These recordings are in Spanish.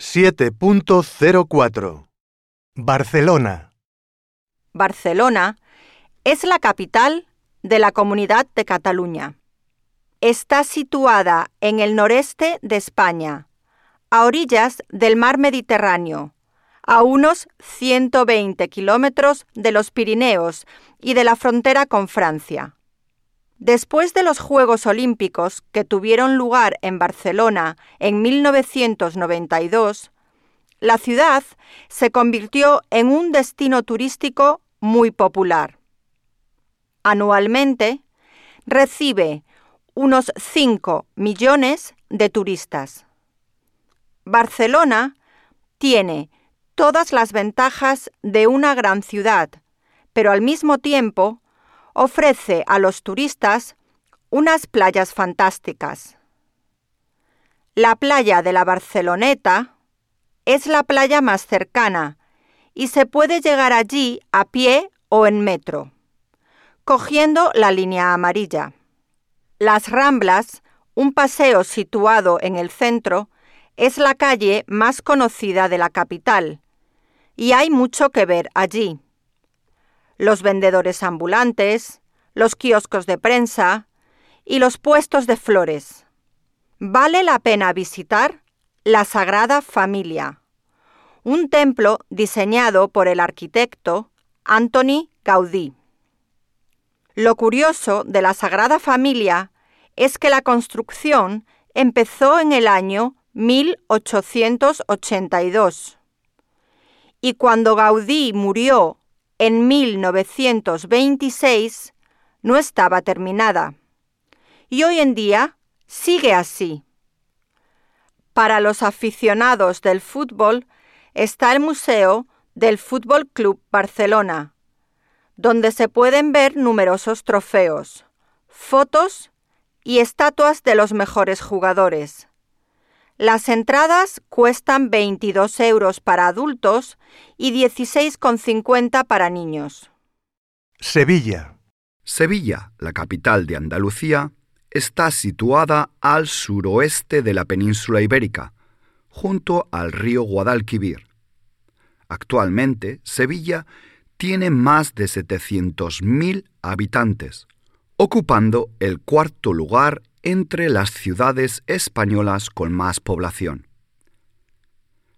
7.04 Barcelona. Barcelona es la capital de la Comunidad de Cataluña. Está situada en el noreste de España, a orillas del mar Mediterráneo, a unos 120 kilómetros de los Pirineos y de la frontera con Francia. Después de los Juegos Olímpicos que tuvieron lugar en Barcelona en 1992, la ciudad se convirtió en un destino turístico muy popular. Anualmente recibe unos 5 millones de turistas. Barcelona tiene todas las ventajas de una gran ciudad, pero al mismo tiempo ofrece a los turistas unas playas fantásticas. La playa de la Barceloneta es la playa más cercana y se puede llegar allí a pie o en metro, cogiendo la línea amarilla. Las Ramblas, un paseo situado en el centro, es la calle más conocida de la capital y hay mucho que ver allí los vendedores ambulantes, los kioscos de prensa y los puestos de flores. Vale la pena visitar la Sagrada Familia, un templo diseñado por el arquitecto Antoni Gaudí. Lo curioso de la Sagrada Familia es que la construcción empezó en el año 1882 y cuando Gaudí murió en 1926 no estaba terminada. Y hoy en día sigue así. Para los aficionados del fútbol está el Museo del Fútbol Club Barcelona, donde se pueden ver numerosos trofeos, fotos y estatuas de los mejores jugadores. Las entradas cuestan 22 euros para adultos y 16,50 para niños. Sevilla. Sevilla, la capital de Andalucía, está situada al suroeste de la península ibérica, junto al río Guadalquivir. Actualmente, Sevilla tiene más de 700.000 habitantes, ocupando el cuarto lugar entre las ciudades españolas con más población.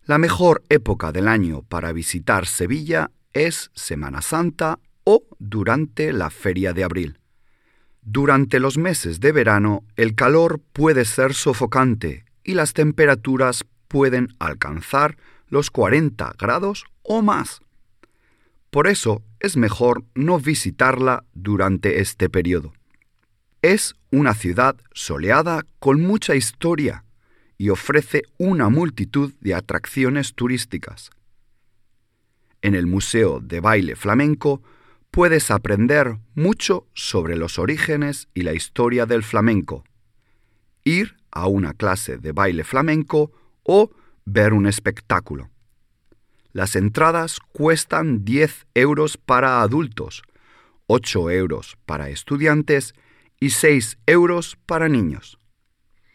La mejor época del año para visitar Sevilla es Semana Santa o durante la feria de abril. Durante los meses de verano el calor puede ser sofocante y las temperaturas pueden alcanzar los 40 grados o más. Por eso es mejor no visitarla durante este periodo. Es una ciudad soleada con mucha historia y ofrece una multitud de atracciones turísticas. En el Museo de Baile Flamenco puedes aprender mucho sobre los orígenes y la historia del flamenco, ir a una clase de baile flamenco o ver un espectáculo. Las entradas cuestan 10 euros para adultos, 8 euros para estudiantes y 6 euros para niños.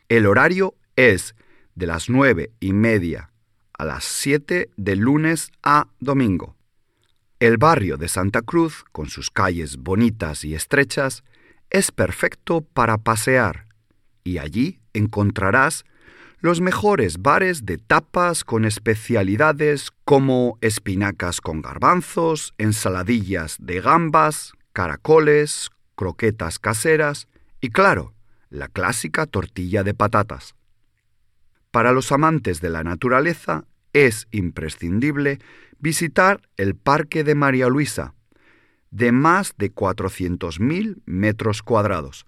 El horario es de las nueve y media a las 7 de lunes a domingo. El barrio de Santa Cruz, con sus calles bonitas y estrechas, es perfecto para pasear y allí encontrarás los mejores bares de tapas con especialidades como espinacas con garbanzos, ensaladillas de gambas, caracoles, croquetas caseras y, claro, la clásica tortilla de patatas. Para los amantes de la naturaleza es imprescindible visitar el Parque de María Luisa, de más de 400.000 metros cuadrados.